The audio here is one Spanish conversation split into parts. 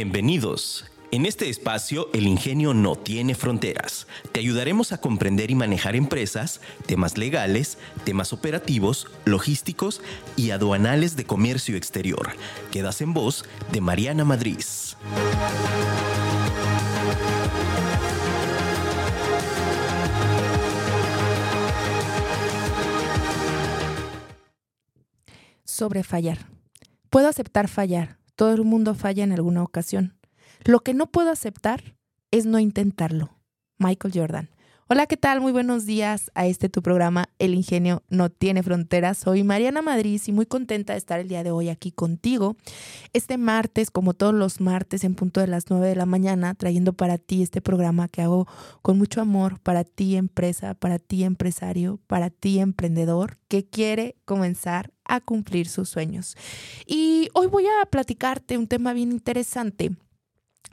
Bienvenidos. En este espacio, el ingenio no tiene fronteras. Te ayudaremos a comprender y manejar empresas, temas legales, temas operativos, logísticos y aduanales de comercio exterior. Quedas en voz de Mariana Madrid. Sobre fallar. Puedo aceptar fallar. Todo el mundo falla en alguna ocasión. Lo que no puedo aceptar es no intentarlo. Michael Jordan. Hola, ¿qué tal? Muy buenos días a este tu programa El Ingenio No Tiene Fronteras. Soy Mariana Madrid y muy contenta de estar el día de hoy aquí contigo. Este martes, como todos los martes en punto de las 9 de la mañana, trayendo para ti este programa que hago con mucho amor para ti empresa, para ti empresario, para ti emprendedor que quiere comenzar a cumplir sus sueños. Y hoy voy a platicarte un tema bien interesante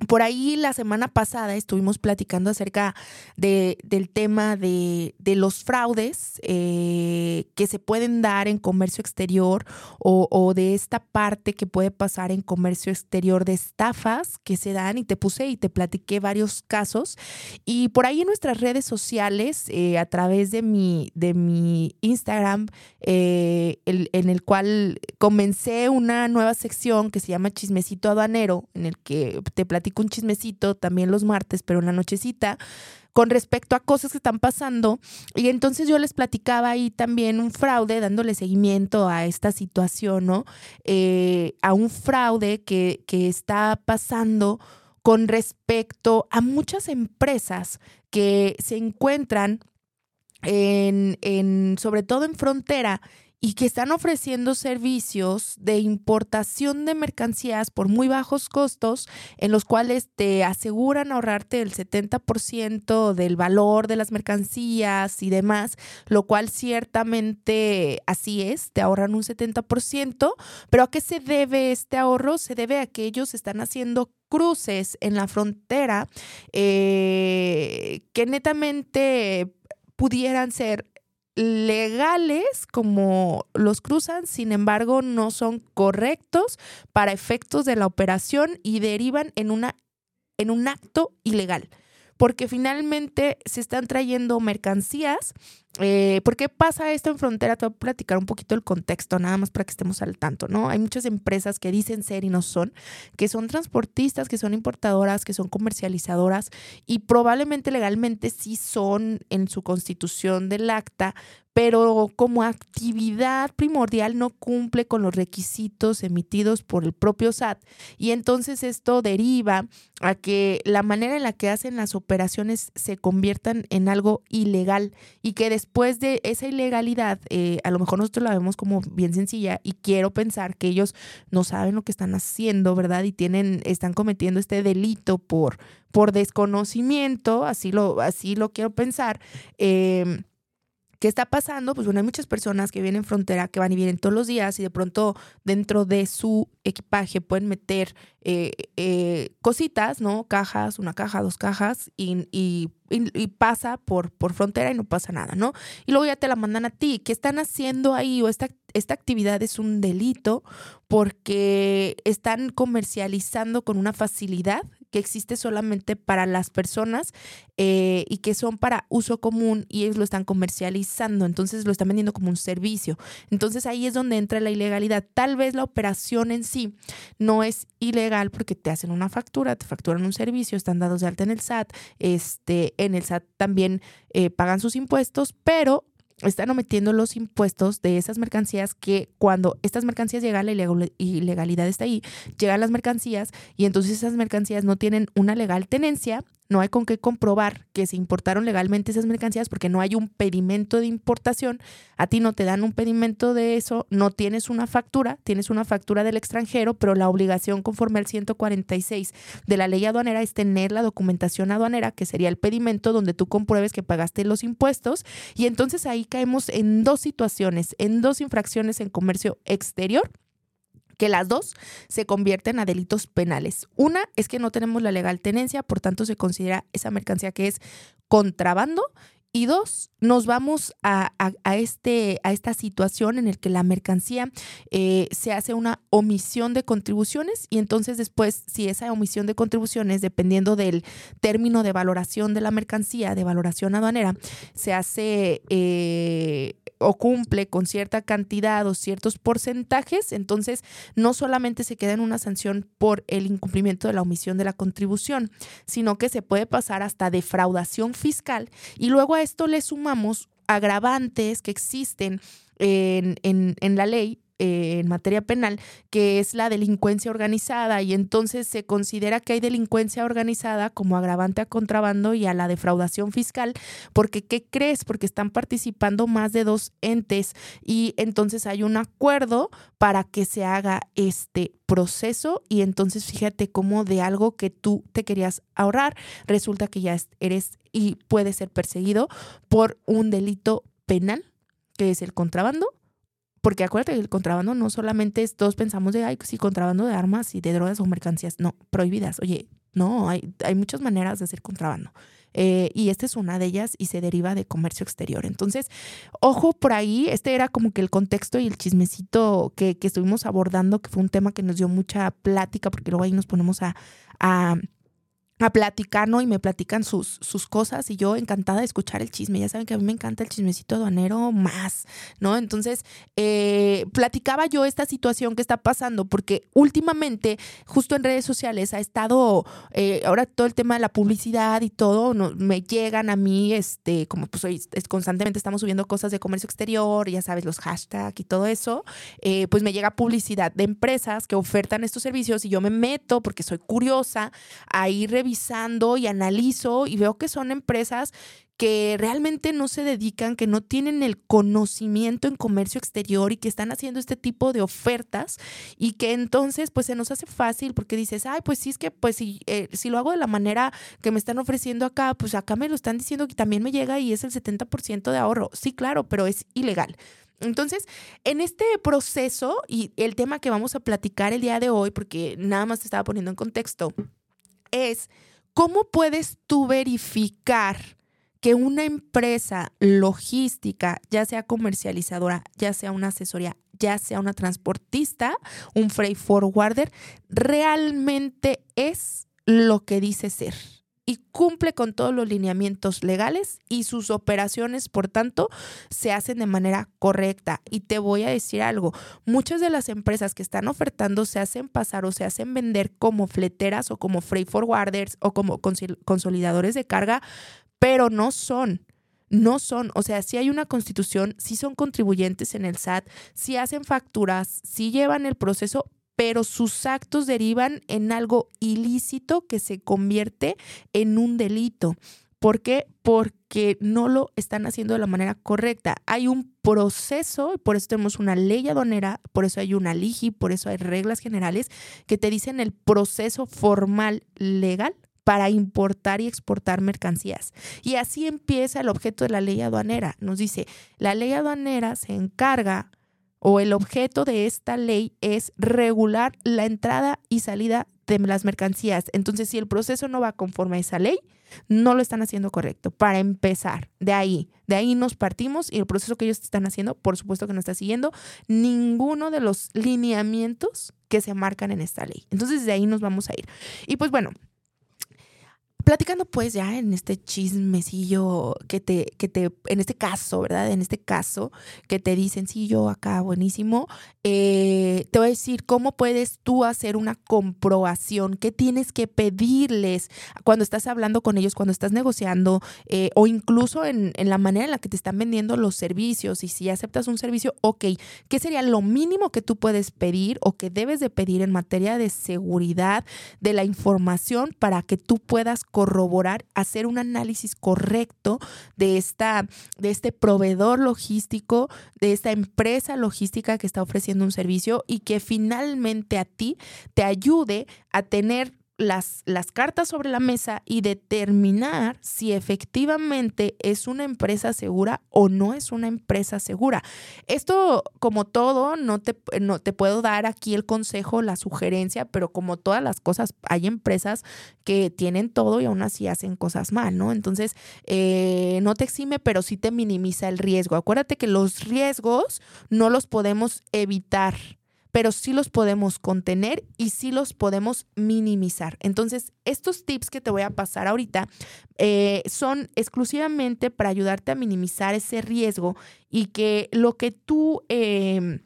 por ahí la semana pasada estuvimos platicando acerca de, del tema de, los fraudes eh, que se pueden dar en comercio exterior o, de esta parte que puede pasar en comercio exterior de estafas que se dan y te puse y te platiqué varios casos. Y por ahí en nuestras redes sociales eh, a través de mi, de mi Instagram eh, en el cual comencé una nueva sección que se llama Chismecito Aduanero en el que te un chismecito también los martes, pero en la nochecita, con respecto a cosas que están pasando. Y entonces yo les platicaba ahí también un fraude, dándole seguimiento a esta situación, ¿no? Eh, a un fraude que, que está pasando con respecto a muchas empresas que se encuentran en, en sobre todo en frontera y que están ofreciendo servicios de importación de mercancías por muy bajos costos, en los cuales te aseguran ahorrarte el 70% del valor de las mercancías y demás, lo cual ciertamente así es, te ahorran un 70%, pero ¿a qué se debe este ahorro? Se debe a que ellos están haciendo cruces en la frontera eh, que netamente pudieran ser legales como los cruzan, sin embargo, no son correctos para efectos de la operación y derivan en, una, en un acto ilegal porque finalmente se están trayendo mercancías. Eh, ¿Por qué pasa esto en frontera? Te voy a platicar un poquito el contexto, nada más para que estemos al tanto, ¿no? Hay muchas empresas que dicen ser y no son, que son transportistas, que son importadoras, que son comercializadoras y probablemente legalmente sí son en su constitución del acta, pero como actividad primordial no cumple con los requisitos emitidos por el propio SAT. Y entonces esto deriva a que la manera en la que hacen las operaciones se conviertan en algo ilegal y que después de esa ilegalidad, eh, a lo mejor nosotros la vemos como bien sencilla y quiero pensar que ellos no saben lo que están haciendo, ¿verdad? Y tienen, están cometiendo este delito por, por desconocimiento, así lo, así lo quiero pensar. Eh, ¿Qué está pasando? Pues bueno, hay muchas personas que vienen frontera, que van y vienen todos los días y de pronto dentro de su equipaje pueden meter eh, eh, cositas, ¿no? Cajas, una caja, dos cajas y, y, pasa por, por frontera y no pasa nada, ¿no? Y luego ya te la mandan a ti. ¿Qué están haciendo ahí? O esta, esta actividad es un delito porque están comercializando con una facilidad que existe solamente para las personas eh, y que son para uso común y ellos lo están comercializando, entonces lo están vendiendo como un servicio. Entonces ahí es donde entra la ilegalidad. Tal vez la operación en sí no es ilegal porque te hacen una factura, te facturan un servicio, están dados de alta en el SAT, este, en el SAT también eh, pagan sus impuestos, pero están omitiendo los impuestos de esas mercancías que cuando estas mercancías llegan, la ilegalidad está ahí, llegan las mercancías y entonces esas mercancías no tienen una legal tenencia no hay con qué comprobar que se importaron legalmente esas mercancías porque no hay un pedimento de importación. A ti no te dan un pedimento de eso, no tienes una factura, tienes una factura del extranjero, pero la obligación conforme al 146 de la ley aduanera es tener la documentación aduanera, que sería el pedimento donde tú compruebes que pagaste los impuestos. Y entonces ahí caemos en dos situaciones, en dos infracciones en comercio exterior que las dos se convierten a delitos penales. Una es que no tenemos la legal tenencia, por tanto se considera esa mercancía que es contrabando Y dos, nos vamos a, este, a esta situación en la que la mercancía eh, se hace una omisión de contribuciones y entonces después, si esa omisión de contribuciones, dependiendo del término de valoración de la mercancía, de valoración aduanera, se hace... Eh, o cumple con cierta cantidad o ciertos porcentajes, entonces no solamente se queda en una sanción por el incumplimiento de la omisión de la contribución, sino que se puede pasar hasta defraudación fiscal y luego a esto le sumamos agravantes que existen en, en, en la ley eh, en materia penal, que es la delincuencia organizada, y entonces se considera que hay delincuencia organizada como agravante a contrabando y a la defraudación fiscal, porque ¿qué crees? Porque están participando más de dos entes y entonces hay un acuerdo para que se haga este proceso y entonces fíjate cómo de algo que tú te querías ahorrar, resulta que ya eres y puedes ser perseguido por un delito penal, que es el contrabando porque acuérdate que el contrabando no solamente es, todos pensamos de, ay, sí, contrabando de armas y de drogas o mercancías, no, prohibidas. Oye, no, hay, hay muchas maneras de hacer contrabando. Eh, y esta es una de ellas y se deriva de comercio exterior. Entonces, ojo por ahí, este era como que el contexto y el chismecito que, que estuvimos abordando, que fue un tema que nos dio mucha plática, porque luego ahí nos ponemos a, a a platicar, ¿no? Y me platican sus, sus cosas y yo encantada de escuchar el chisme. Ya saben que a mí me encanta el chismecito aduanero más, ¿no? Entonces, eh, platicaba yo esta situación que está pasando porque últimamente, justo en redes sociales, ha estado, eh, ahora todo el tema de la publicidad y todo, me llegan a mí, este, como pues hoy constantemente estamos subiendo cosas de comercio exterior, ya sabes, los hashtags y todo eso, eh, pues me llega publicidad de empresas que ofertan estos servicios y yo me meto porque soy curiosa a ir revisando y analizo y veo que son empresas que realmente no se dedican, que no tienen el conocimiento en comercio exterior y que están haciendo este tipo de ofertas y que entonces pues se nos hace fácil porque dices, ay, pues sí es que pues si, eh, si lo hago de la manera que me están ofreciendo acá, pues acá me lo están diciendo que también me llega y es el 70% de ahorro. Sí, claro, pero es ilegal. Entonces, en este proceso y el tema que vamos a platicar el día de hoy, porque nada más te estaba poniendo en contexto, es cómo puedes tú verificar que una empresa logística, ya sea comercializadora, ya sea una asesoría, ya sea una transportista, un freight forwarder, realmente es lo que dice ser y cumple con todos los lineamientos legales y sus operaciones, por tanto, se hacen de manera correcta. Y te voy a decir algo, muchas de las empresas que están ofertando se hacen pasar o se hacen vender como fleteras o como freight forwarders o como consolidadores de carga, pero no son. No son, o sea, si hay una constitución, si son contribuyentes en el SAT, si hacen facturas, si llevan el proceso, pero sus actos derivan en algo ilícito que se convierte en un delito. ¿Por qué? Porque no lo están haciendo de la manera correcta. Hay un proceso, por eso tenemos una ley aduanera, por eso hay una LIGI, por eso hay reglas generales que te dicen el proceso formal legal para importar y exportar mercancías. Y así empieza el objeto de la ley aduanera. Nos dice, la ley aduanera se encarga o el objeto de esta ley es regular la entrada y salida de las mercancías. Entonces, si el proceso no va conforme a esa ley, no lo están haciendo correcto. Para empezar, de ahí, de ahí nos partimos y el proceso que ellos están haciendo, por supuesto que no está siguiendo ninguno de los lineamientos que se marcan en esta ley. Entonces, de ahí nos vamos a ir. Y pues bueno, platicando pues ya en este chismecillo que te, que te, en este caso, ¿verdad? En este caso que te dicen, sí, yo acá, buenísimo, eh, te voy a decir cómo puedes tú hacer una comprobación, qué tienes que pedirles cuando estás hablando con ellos, cuando estás negociando eh, o incluso en, en, la manera en la que te están vendiendo los servicios y si aceptas un servicio, ok, ¿qué sería lo mínimo que tú puedes pedir o que debes de pedir en materia de seguridad de la información para que tú puedas corroborar, hacer un análisis correcto de, esta, de este proveedor logístico, de esta empresa logística que está ofreciendo un servicio y que finalmente a ti te ayude a tener las, las cartas sobre la mesa y determinar si efectivamente es una empresa segura o no es una empresa segura. Esto, como todo, no te, no te puedo dar aquí el consejo, la sugerencia, pero como todas las cosas, hay empresas que tienen todo y aún así hacen cosas mal, ¿no? Entonces, eh, no te exime, pero sí te minimiza el riesgo. Acuérdate que los riesgos no los podemos evitar pero sí los podemos contener y sí los podemos minimizar. Entonces, estos tips que te voy a pasar ahorita eh, son exclusivamente para ayudarte a minimizar ese riesgo y que lo que tú em,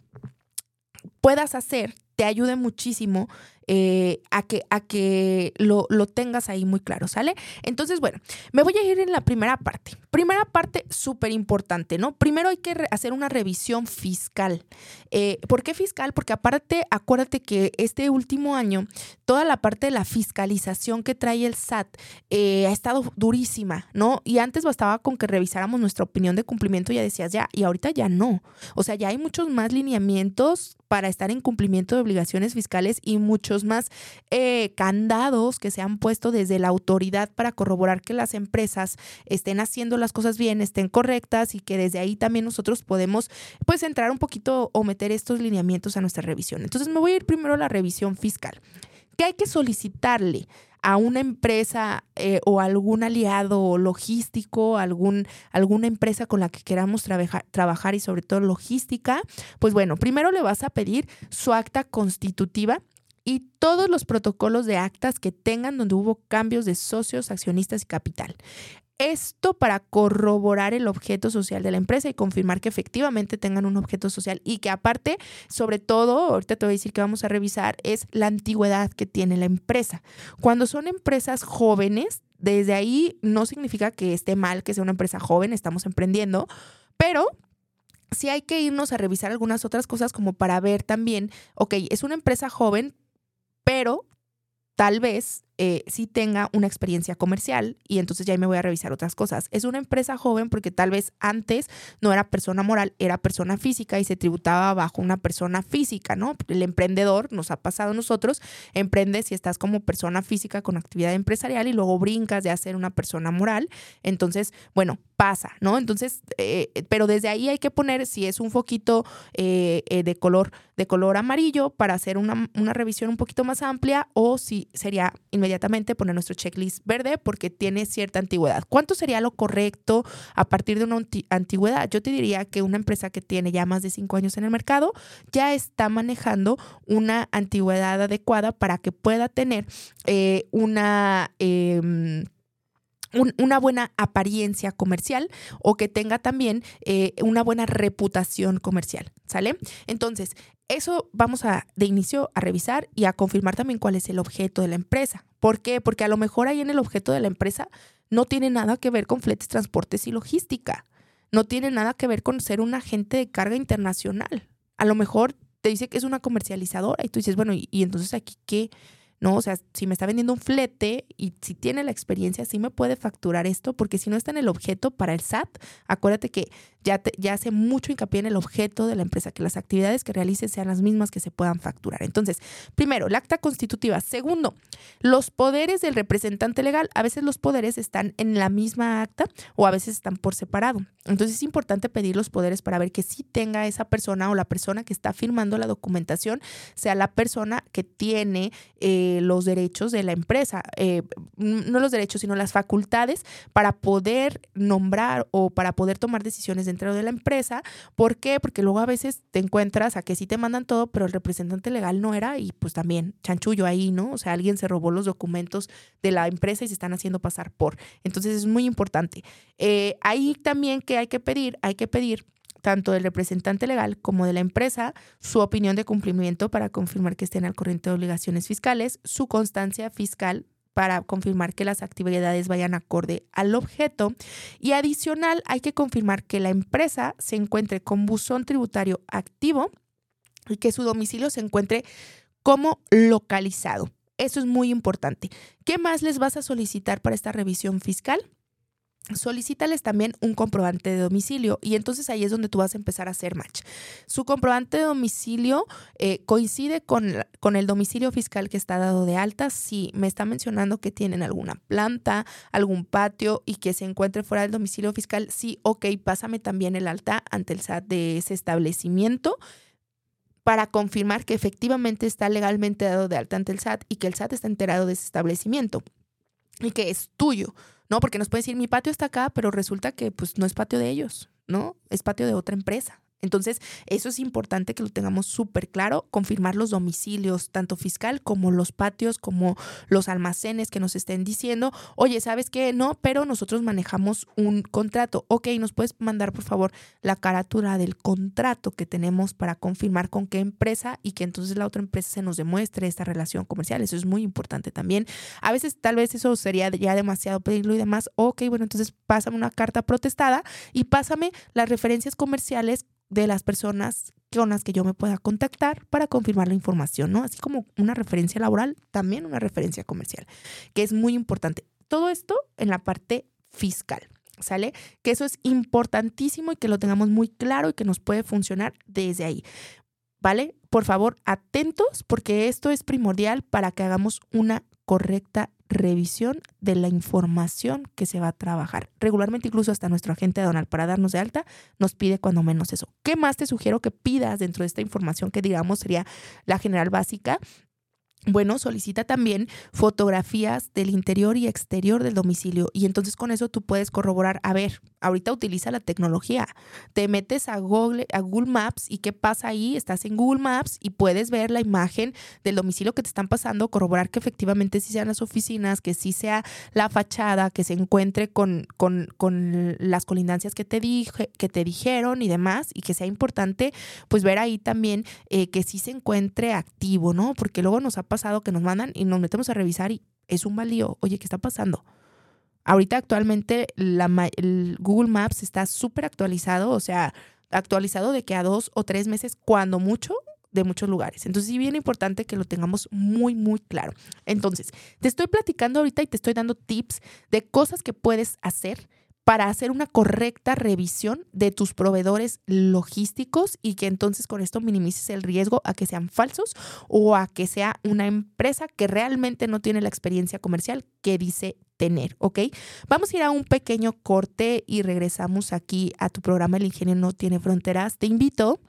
puedas hacer te ayude muchísimo eh, a que, a que lo, lo, tengas ahí muy claro, ¿sale? Entonces, bueno, me voy a ir en la primera parte. Primera parte súper importante, ¿no? Primero hay que hacer una revisión fiscal. Eh, ¿Por qué fiscal? Porque aparte, acuérdate que este último año, toda la parte de la fiscalización que trae el SAT eh, ha estado durísima, ¿no? Y antes bastaba con que revisáramos nuestra opinión de cumplimiento, ya decías ya, y ahorita ya no. O sea, ya hay muchos más lineamientos para estar en cumplimiento de obligaciones fiscales y muchos más eh, candados que se han puesto desde la autoridad para corroborar que las empresas estén haciendo las cosas bien, estén correctas y que desde ahí también nosotros podemos pues entrar un poquito o meter estos lineamientos a nuestra revisión. Entonces me voy a ir primero a la revisión fiscal. ¿Qué hay que solicitarle? A una empresa eh, o algún aliado logístico, algún, alguna empresa con la que queramos trabajar y sobre todo logística, pues bueno, primero le vas a pedir su acta constitutiva y todos los protocolos de actas que tengan donde hubo cambios de socios, accionistas y capital. Esto para corroborar el objeto social de la empresa y confirmar que efectivamente tengan un objeto social y que aparte, sobre todo, ahorita te voy a decir que vamos a revisar, es la antigüedad que tiene la empresa. Cuando son empresas jóvenes, desde ahí no significa que esté mal que sea una empresa joven, estamos emprendiendo, pero sí hay que irnos a revisar algunas otras cosas como para ver también, ok, es una empresa joven, pero tal vez eh, sí tenga una experiencia comercial y entonces ya me voy a revisar otras cosas. Es una empresa joven porque tal vez antes no era persona moral, era persona física y se tributaba bajo una persona física, ¿no? El emprendedor, nos ha pasado a nosotros, emprende si estás como persona física con actividad empresarial y luego brincas de hacer una persona moral. Entonces, bueno, pasa, ¿no? Entonces, eh, pero desde ahí hay que poner si es un foquito eh, de color de color amarillo para hacer una, una revisión un poquito más amplia o si sería inmediatamente poner nuestro checklist verde porque tiene cierta antigüedad. ¿Cuánto sería lo correcto a partir de una antigüedad? Yo te diría que una empresa que tiene ya más de cinco años en el mercado ya está manejando una antigüedad adecuada para que pueda tener eh, una... Una buena apariencia comercial o que tenga también eh, una buena reputación comercial, ¿sale? Entonces, eso vamos a de inicio a revisar y a confirmar también cuál es el objeto de la empresa. ¿Por qué? Porque a lo mejor ahí en el objeto de la empresa no tiene nada que ver con fletes, transportes y logística. No tiene nada que ver con ser un agente de carga internacional. A lo mejor te dice que es una comercializadora y tú dices, bueno, ¿y, y entonces aquí qué? ¿No? O sea, si me está vendiendo un flete y si tiene la experiencia, sí me puede facturar esto, porque si no está en el objeto para el SAT, acuérdate que ya, ya hace mucho hincapié en el objeto de la empresa, que las actividades que realice sean las mismas que se puedan facturar. Entonces, primero, el acta constitutiva. Segundo, los poderes del representante legal. A veces los poderes están en la misma acta o a veces están por separado. Entonces es importante pedir los poderes para ver que sí tenga esa persona o la persona que está firmando la documentación sea la persona que tiene eh, los derechos de la empresa, eh, no los derechos, sino las facultades para poder nombrar o para poder tomar decisiones dentro de la empresa. ¿Por qué? Porque luego a veces te encuentras a que sí te mandan todo, pero el representante legal no era y pues también chanchullo ahí, ¿no? O sea, alguien se robó los documentos de la empresa y se están haciendo pasar por. Entonces es muy importante. Eh, ahí también que hay que pedir, hay que pedir tanto del representante legal como de la empresa su opinión de cumplimiento para confirmar que estén al corriente de obligaciones fiscales, su constancia fiscal para confirmar que las actividades vayan acorde al objeto y adicional hay que confirmar que la empresa se encuentre con buzón tributario activo y que su domicilio se encuentre como localizado. Eso es muy importante. ¿Qué más les vas a solicitar para esta revisión fiscal? Solicítales también un comprobante de domicilio y entonces ahí es donde tú vas a empezar a hacer match. Su comprobante de domicilio eh, coincide con, con, el domicilio fiscal que está dado de alta. Si me está mencionando que tienen alguna planta, algún patio y que se encuentre fuera del domicilio fiscal, sí, ok, pásame también el alta ante el SAT de ese establecimiento para confirmar que efectivamente está legalmente dado de alta ante el SAT y que el SAT está enterado de ese establecimiento y que es tuyo. No, porque nos puede decir, mi patio está acá, pero resulta que pues no es patio de ellos, ¿no? Es patio de otra empresa. Entonces, eso es importante que lo tengamos súper claro, confirmar los domicilios, tanto fiscal como los patios, como los almacenes que nos estén diciendo, oye, ¿sabes qué? No, pero nosotros manejamos un contrato. Ok, ¿nos puedes mandar, por favor, la carátula del contrato que tenemos para confirmar con qué empresa y que entonces la otra empresa se nos demuestre esta relación comercial? Eso es muy importante también. A veces tal vez eso sería ya demasiado pedirlo y demás. Ok, bueno, entonces pásame una carta protestada y pásame las referencias comerciales de las personas con las que yo me pueda contactar para confirmar la información, ¿no? Así como una referencia laboral, también una referencia comercial, que es muy importante. Todo esto en la parte fiscal, ¿sale? Que eso es importantísimo y que lo tengamos muy claro y que nos puede funcionar desde ahí. ¿Vale? Por favor, atentos porque esto es primordial para que hagamos una correcta revisión de la información que se va a trabajar. Regularmente, incluso hasta nuestro agente donal para darnos de alta, nos pide cuando menos eso. ¿Qué más te sugiero que pidas dentro de esta información que digamos sería la general básica? Bueno, solicita también fotografías del interior y exterior del domicilio y entonces con eso tú puedes corroborar, a ver, ahorita utiliza la tecnología, te metes a Google, a Google Maps y qué pasa ahí, estás en Google Maps y puedes ver la imagen del domicilio que te están pasando, corroborar que efectivamente sí sean las oficinas, que sí sea la fachada, que se encuentre con, con, con las colindancias que te, dije, que te dijeron y demás y que sea importante pues ver ahí también eh, que sí se encuentre activo, ¿no? Porque luego nos ha pasado que nos mandan y nos metemos a revisar y es un valío. Oye, ¿qué está pasando? Ahorita actualmente la, el Google Maps está súper actualizado, o sea, actualizado de que a dos o tres meses, cuando mucho, de muchos lugares. Entonces, sí, bien importante que lo tengamos muy, muy claro. Entonces, te estoy platicando ahorita y te estoy dando tips de cosas que puedes hacer para hacer una correcta revisión de tus proveedores logísticos y que entonces con esto minimices el riesgo a que sean falsos o a que sea una empresa que realmente no tiene la experiencia comercial que dice tener, ¿ok? Vamos a ir a un pequeño corte y regresamos aquí a tu programa El Ingenio no tiene fronteras. Te invito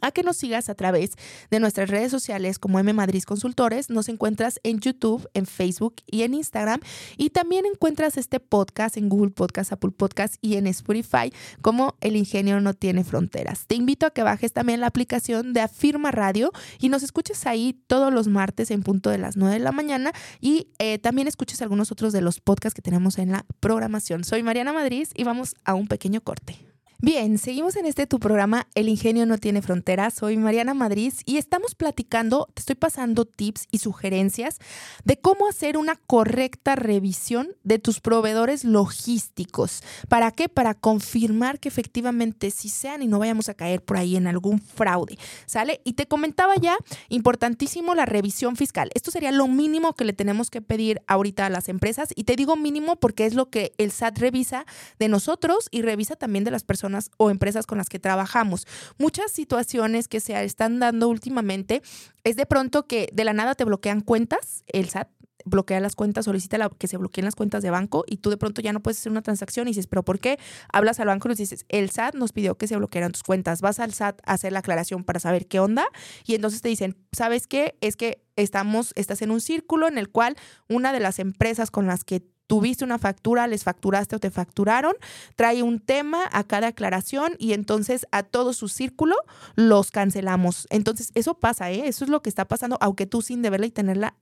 a que nos sigas a través de nuestras redes sociales como M Madrid Consultores. Nos encuentras en YouTube, en Facebook y en Instagram. Y también encuentras este podcast en Google Podcast, Apple Podcast y en Spotify como El Ingenio no tiene fronteras. Te invito a que bajes también la aplicación de Afirma Radio y nos escuches ahí todos los martes en punto de las 9 de la mañana y eh, también escuches algunos otros de los podcasts que tenemos en la programación. Soy Mariana Madrid y vamos a un pequeño corte. Bien, seguimos en este tu programa El ingenio no tiene fronteras. Soy Mariana Madrid y estamos platicando, te estoy pasando tips y sugerencias de cómo hacer una correcta revisión de tus proveedores logísticos. ¿Para qué? Para confirmar que efectivamente sí sean y no vayamos a caer por ahí en algún fraude. ¿Sale? Y te comentaba ya, importantísimo la revisión fiscal. Esto sería lo mínimo que le tenemos que pedir ahorita a las empresas y te digo mínimo porque es lo que el SAT revisa de nosotros y revisa también de las personas o empresas con las que trabajamos. Muchas situaciones que se están dando últimamente es de pronto que de la nada te bloquean cuentas, el SAT bloquea las cuentas, solicita que se bloqueen las cuentas de banco y tú de pronto ya no puedes hacer una transacción y dices, pero ¿por qué? Hablas al banco y dices, el SAT nos pidió que se bloquearan tus cuentas, vas al SAT a hacer la aclaración para saber qué onda y entonces te dicen, ¿sabes qué? Es que estamos, estás en un círculo en el cual una de las empresas con las que tuviste una factura, les facturaste o te facturaron, trae un tema a cada aclaración y entonces a todo su círculo los cancelamos. Entonces, eso pasa, ¿eh? Eso es lo que está pasando, aunque tú sin deberla y tenerla,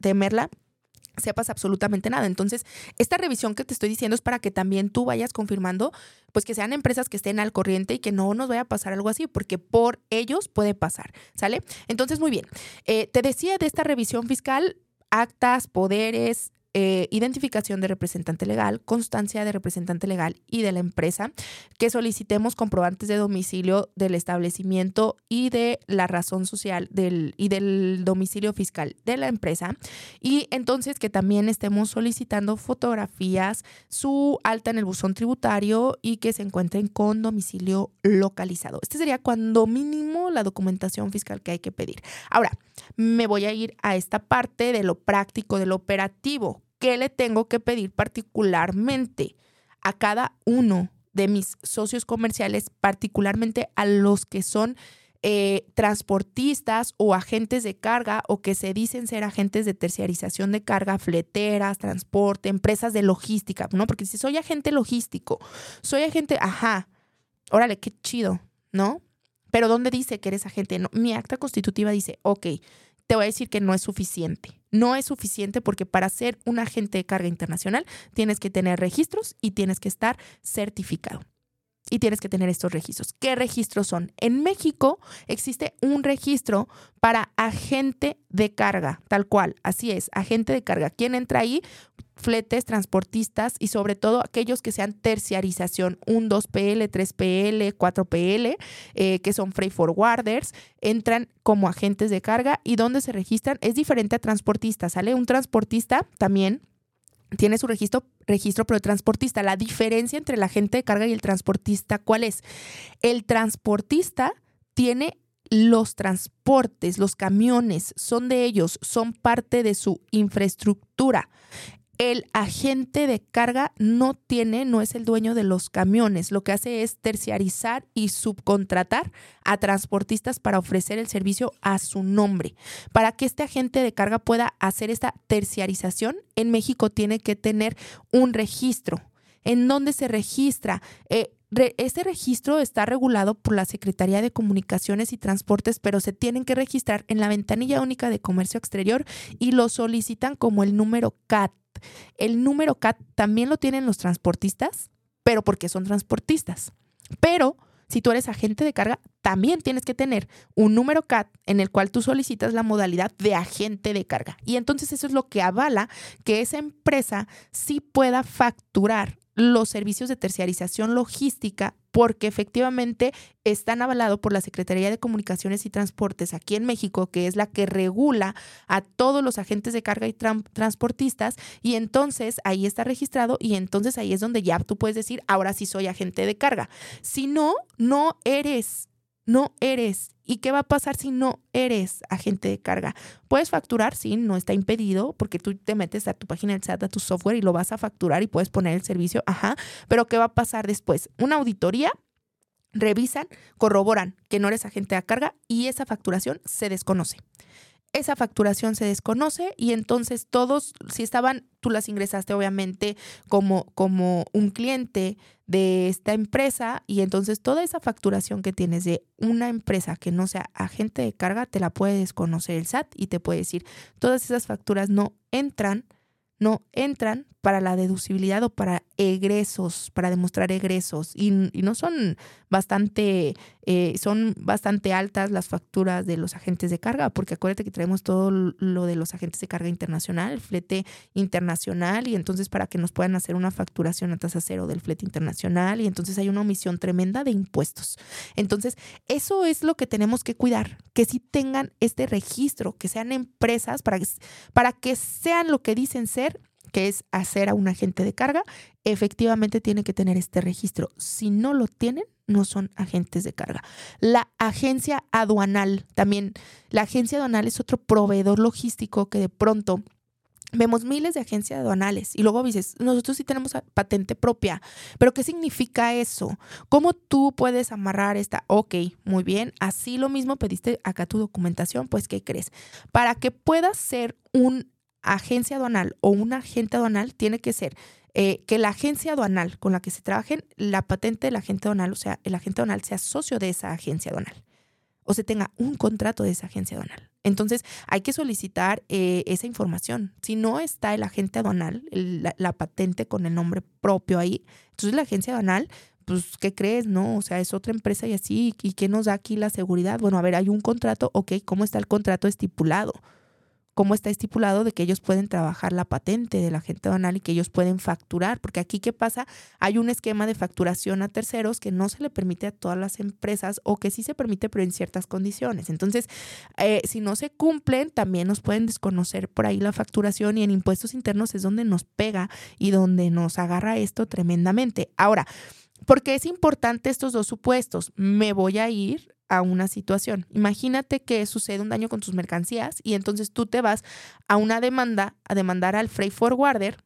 temerla, sepas absolutamente nada. Entonces, esta revisión que te estoy diciendo es para que también tú vayas confirmando, pues que sean empresas que estén al corriente y que no nos vaya a pasar algo así, porque por ellos puede pasar, ¿sale? Entonces, muy bien. Eh, te decía de esta revisión fiscal, actas, poderes, eh, identificación de representante legal, constancia de representante legal y de la empresa, que solicitemos comprobantes de domicilio del establecimiento y de la razón social del, y del domicilio fiscal de la empresa. Y entonces que también estemos solicitando fotografías, su alta en el buzón tributario y que se encuentren con domicilio localizado. Este sería cuando mínimo la documentación fiscal que hay que pedir. Ahora, me voy a ir a esta parte de lo práctico, de lo operativo. ¿Qué le tengo que pedir particularmente a cada uno de mis socios comerciales, particularmente a los que son eh, transportistas o agentes de carga o que se dicen ser agentes de terciarización de carga, fleteras, transporte, empresas de logística, ¿no? Porque si soy agente logístico, soy agente, ajá, órale, qué chido, ¿no? Pero ¿dónde dice que eres agente? No, mi acta constitutiva dice, ok, te voy a decir que no es suficiente. No es suficiente porque para ser un agente de carga internacional tienes que tener registros y tienes que estar certificado. Y tienes que tener estos registros. ¿Qué registros son? En México existe un registro para agente de carga, tal cual, así es, agente de carga. ¿Quién entra ahí? Fletes, transportistas y sobre todo aquellos que sean terciarización, un 2PL, 3PL, 4PL, que son freight forwarders, entran como agentes de carga y donde se registran es diferente a transportistas, ¿sale? Un transportista también tiene su registro, registro pero de transportista. La diferencia entre el agente de carga y el transportista, ¿cuál es? El transportista tiene los transportes, los camiones, son de ellos, son parte de su infraestructura el agente de carga no tiene, no es el dueño de los camiones. Lo que hace es terciarizar y subcontratar a transportistas para ofrecer el servicio a su nombre. Para que este agente de carga pueda hacer esta terciarización, en México tiene que tener un registro. ¿En dónde se registra? Eh, este registro está regulado por la Secretaría de Comunicaciones y Transportes, pero se tienen que registrar en la ventanilla única de comercio exterior y lo solicitan como el número CAT. El número CAT también lo tienen los transportistas, pero porque son transportistas. Pero si tú eres agente de carga, también tienes que tener un número CAT en el cual tú solicitas la modalidad de agente de carga. Y entonces eso es lo que avala que esa empresa sí pueda facturar los servicios de terciarización logística porque efectivamente están avalados por la Secretaría de Comunicaciones y Transportes aquí en México, que es la que regula a todos los agentes de carga y transportistas, y entonces ahí está registrado y entonces ahí es donde ya tú puedes decir, ahora sí soy agente de carga. Si no, no eres no eres. ¿Y qué va a pasar si no eres agente de carga? Puedes facturar, sí, no está impedido, porque tú te metes a tu página del SAT, a tu software y lo vas a facturar y puedes poner el servicio, ajá. Pero ¿qué va a pasar después? Una auditoría, revisan, corroboran que no eres agente de carga y esa facturación se desconoce esa facturación se desconoce y entonces todos, si estaban, tú las ingresaste obviamente como, como un cliente de esta empresa y entonces toda esa facturación que tienes de una empresa que no sea agente de carga, te la puede desconocer el SAT y te puede decir, todas esas facturas no entran no entran para la deducibilidad o para egresos, para demostrar egresos. Y, no son bastante, eh, son bastante altas las facturas de los agentes de carga, porque acuérdate que traemos todo lo de los agentes de carga internacional, el flete internacional, y entonces para que nos puedan hacer una facturación a tasa cero del flete internacional, y entonces hay una omisión tremenda de impuestos. Entonces, eso es lo que tenemos que cuidar, que sí tengan este registro, que sean empresas para para que sean lo que dicen ser que es hacer a un agente de carga, efectivamente tiene que tener este registro. Si no lo tienen, no son agentes de carga. La agencia aduanal, también, la agencia aduanal es otro proveedor logístico que de pronto vemos miles de agencias aduanales y luego dices, nosotros sí tenemos patente propia, pero ¿qué significa eso? ¿Cómo tú puedes amarrar esta? Ok, muy bien, así lo mismo pediste acá tu documentación, pues ¿qué crees? Para que puedas ser un agencia aduanal o un agente aduanal tiene que ser eh, que la agencia aduanal con la que se trabajen, la patente del agente aduanal, o sea, el agente aduanal sea socio de esa agencia aduanal o se tenga un contrato de esa agencia aduanal. Entonces, hay que solicitar eh, esa información. Si no está el agente aduanal, la, patente con el nombre propio ahí, entonces la agencia aduanal, pues, ¿qué crees? No, o sea, es otra empresa y así, ¿y qué nos da aquí la seguridad? Bueno, a ver, hay un contrato, ok, ¿cómo está el contrato estipulado? Cómo está estipulado de que ellos pueden trabajar la patente del agente aduanal y que ellos pueden facturar, porque aquí qué pasa, hay un esquema de facturación a terceros que no se le permite a todas las empresas o que sí se permite pero en ciertas condiciones. Entonces, eh, si no se cumplen, también nos pueden desconocer por ahí la facturación y en impuestos internos es donde nos pega y donde nos agarra esto tremendamente. Ahora, ¿por qué es importante estos dos supuestos? Me voy a ir a una situación. Imagínate que sucede un daño con tus mercancías y entonces tú te vas a una demanda, a demandar al freight forwarder.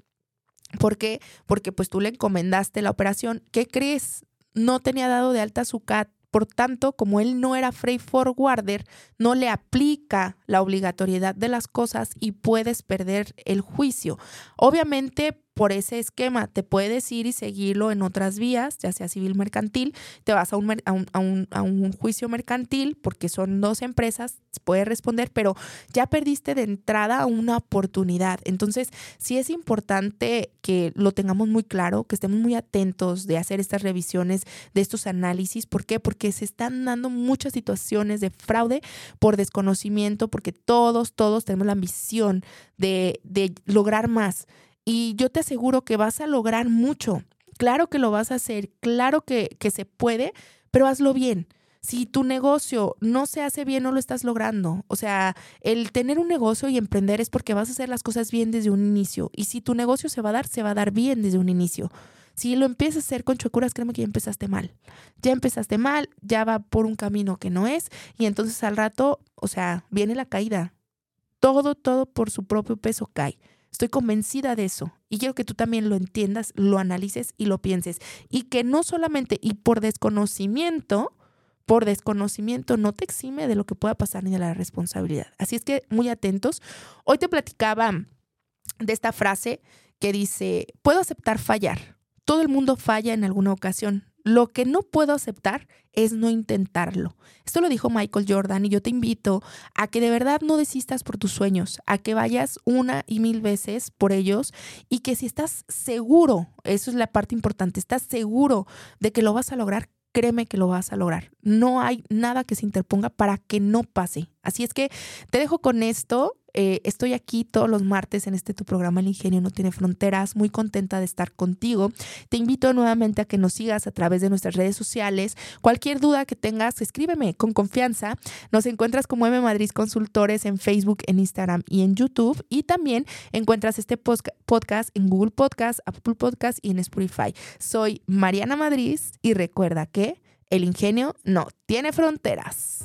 ¿Por qué? Porque pues tú le encomendaste la operación. ¿Qué crees? No tenía dado de alta su CAT. Por tanto, como él no era freight forwarder, no le aplica la obligatoriedad de las cosas y puedes perder el juicio. Obviamente, por ese esquema. Te puedes ir y seguirlo en otras vías, ya sea civil mercantil, te vas a un, a un, juicio mercantil porque son dos empresas, puedes responder, pero ya perdiste de entrada una oportunidad. Entonces, sí es importante que lo tengamos muy claro, que estemos muy atentos de hacer estas revisiones, de estos análisis. ¿Por qué? Porque se están dando muchas situaciones de fraude por desconocimiento, porque todos, todos tenemos la ambición de, de lograr más y yo te aseguro que vas a lograr mucho. Claro que lo vas a hacer, claro que, que se puede, pero hazlo bien. Si tu negocio no se hace bien, no lo estás logrando. O sea, el tener un negocio y emprender es porque vas a hacer las cosas bien desde un inicio. Y si tu negocio se va a dar, se va a dar bien desde un inicio. Si lo empiezas a hacer con chuecuras, créeme que ya empezaste mal. Ya empezaste mal, ya va por un camino que no es. Y entonces al rato, o sea, viene la caída. Todo, todo por su propio peso cae. Estoy convencida de eso y quiero que tú también lo entiendas, lo analices y lo pienses. Y que no solamente y por desconocimiento, por desconocimiento no te exime de lo que pueda pasar ni de la responsabilidad. Así es que muy atentos. Hoy te platicaba de esta frase que dice, puedo aceptar fallar. Todo el mundo falla en alguna ocasión. Lo que no puedo aceptar es no intentarlo. Esto lo dijo Michael Jordan y yo te invito a que de verdad no desistas por tus sueños, a que vayas una y mil veces por ellos y que si estás seguro, eso es la parte importante, estás seguro de que lo vas a lograr, créeme que lo vas a lograr. No hay nada que se interponga para que no pase. Así es que te dejo con esto. Eh, estoy aquí todos los martes en este tu programa El Ingenio No Tiene Fronteras, muy contenta de estar contigo. Te invito nuevamente a que nos sigas a través de nuestras redes sociales. Cualquier duda que tengas, escríbeme con confianza. Nos encuentras como M Madrid Consultores en Facebook, en Instagram y en YouTube. Y también encuentras este podcast en Google Podcast, Apple Podcast y en Spotify. Soy Mariana Madrid y recuerda que el ingenio no tiene fronteras.